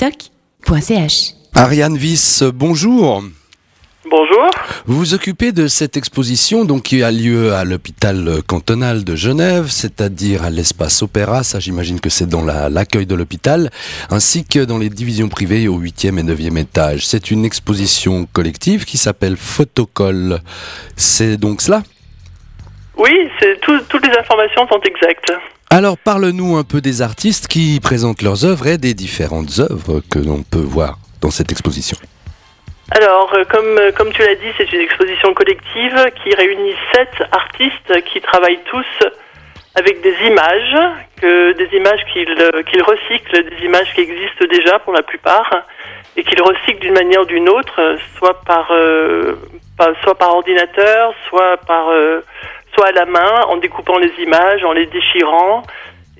radiovostok.ch. Ariane Viss, bonjour. Bonjour. Vous vous occupez de cette exposition donc qui a lieu à l'hôpital cantonal de Genève, c'est-à-dire à, l'espace Opéra, ça j'imagine que c'est dans la- l'accueil de l'hôpital, ainsi que dans les divisions privées au 8e et 9e étage. C'est une exposition collective qui s'appelle Photocall. C'est donc cela? Oui, toutes les informations sont exactes. Alors parle-nous un peu des artistes qui présentent leurs œuvres et des différentes œuvres que l'on peut voir dans cette exposition. Alors, euh, comme, euh, comme tu l'as dit, c'est une exposition collective qui réunit sept artistes qui travaillent tous avec des images, que, des images qu'ils euh, qu'ils recyclent, des images qui existent déjà pour la plupart, et qu'ils recyclent d'une manière ou d'une autre, soit par, soit par ordinateur, soit par soit à la main, en découpant les images, en les déchirant.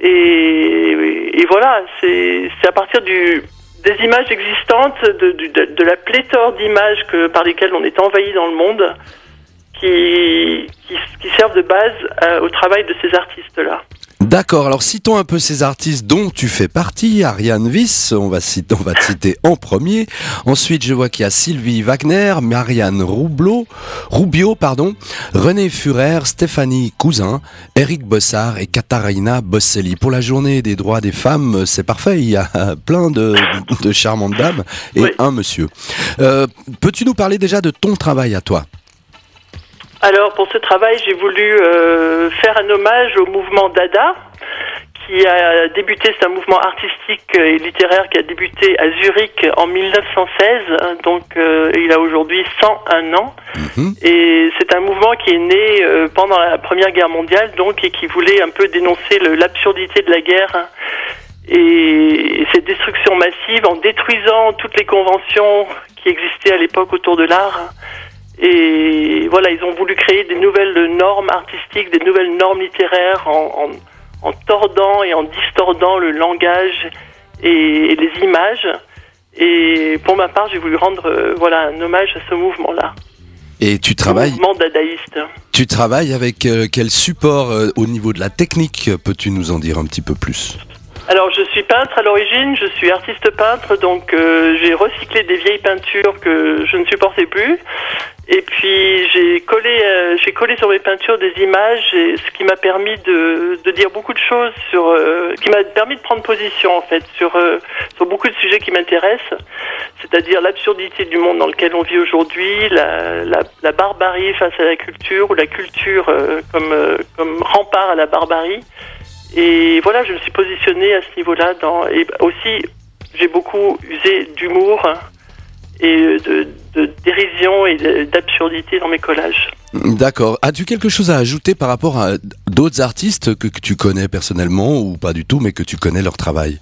Et, et voilà, c'est à partir du, des images existantes, de, de, de la pléthore d'images par lesquelles on est envahi dans le monde, qui, qui, qui servent de base euh, au travail de ces artistes-là. D'accord, alors citons un peu ces artistes dont tu fais partie, Ariane Viss, on va, citer, on va te citer en premier. Ensuite, je vois qu'il y a Sylvie Wagner, Marianne Roublot, Rubio, pardon, René Furer, Stéphanie Cousin, Eric Bossard et Katharina Bosselli. Pour la journée des droits des femmes, c'est parfait, il y a plein de, de charmantes dames et Oui. un monsieur. Euh, Peux-tu nous parler déjà de ton travail à toi? Alors, pour ce travail, j'ai voulu euh, faire un hommage au mouvement Dada, qui a débuté, c'est un mouvement artistique et littéraire qui a débuté à Zurich en 1916, donc euh, il a aujourd'hui 101 ans. Mhm. Et c'est un mouvement qui est né euh, pendant la Première Guerre mondiale, donc, et qui voulait un peu dénoncer l'absurdité de la guerre hein, et cette destruction massive en détruisant toutes les conventions qui existaient à l'époque autour de l'art. Et voilà, ils ont voulu créer des nouvelles normes artistiques, des nouvelles normes littéraires en, en, en tordant et en distordant le langage et, et les images. Et pour ma part, j'ai voulu rendre euh, voilà un hommage à ce mouvement-là, Et tu le travailles, mouvement dadaïste. tu travailles avec euh, quel support euh, au niveau de la technique? Peux-tu nous en dire un petit peu plus? Alors, je suis peintre à l'origine, je suis artiste peintre, donc euh, j'ai recyclé des vieilles peintures que je ne supportais plus. Et puis j'ai collé, euh, j'ai collé sur mes peintures des images, et ce qui m'a permis de, de dire beaucoup de choses sur, euh, qui m'a permis de prendre position en fait sur euh, sur beaucoup de sujets qui m'intéressent, c'est-à-dire l'absurdité du monde dans lequel on vit aujourd'hui, la, la, barbarie face à la culture ou la culture comme comme rempart à la barbarie. Et voilà, je me suis positionnée à ce niveau-là. Dans, et aussi, j'ai beaucoup usé d'humour et de, de dérision et d'absurdité dans mes collages. D'accord. As-tu quelque chose à ajouter par rapport à d'autres artistes que, que tu connais personnellement ou pas du tout, mais que tu connais leur travail?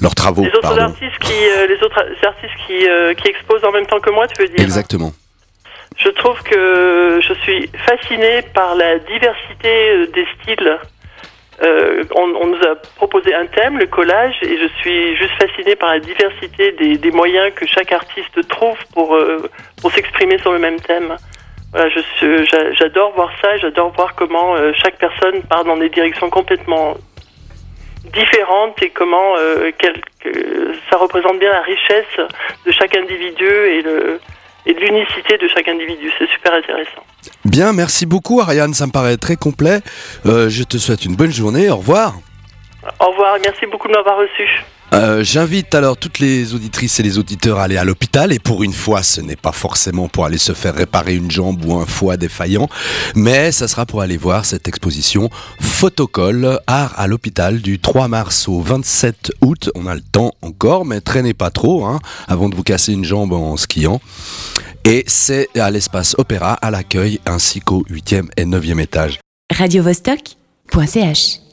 Leurs travaux, les autres pardon. artistes qui, euh, les autres artistes qui, euh, qui exposent en même temps que moi, tu veux dire Exactement. Je trouve que je suis fascinée par la diversité euh, des styles. Euh, on, on nous a proposé un thème, le collage, et je suis juste fascinée par la diversité des, des moyens que chaque artiste trouve pour, euh, pour s'exprimer sur le même thème. Voilà, j'adore voir ça, j'adore voir comment euh, chaque personne part dans des directions complètement différentes et comment euh, quel- que ça représente bien la richesse de chaque individu et le, et de l'unicité de chaque individu. C'est super intéressant. Bien, merci beaucoup Ariane, ça me paraît très complet. Euh, je te souhaite une bonne journée, au revoir. Au revoir, merci beaucoup de m'avoir reçu. Euh, J'invite alors toutes les auditrices et les auditeurs à aller à l'hôpital et pour une fois ce n'est pas forcément pour aller se faire réparer une jambe ou un foie défaillant mais ça sera pour aller voir cette exposition Photocall Art à l'hôpital du 3 mars au 27 août on a le temps encore mais traînez pas trop hein, avant de vous casser une jambe en skiant et c'est à l'espace opéra à l'accueil ainsi qu'au 8e et 9e étage radiovostok.ch.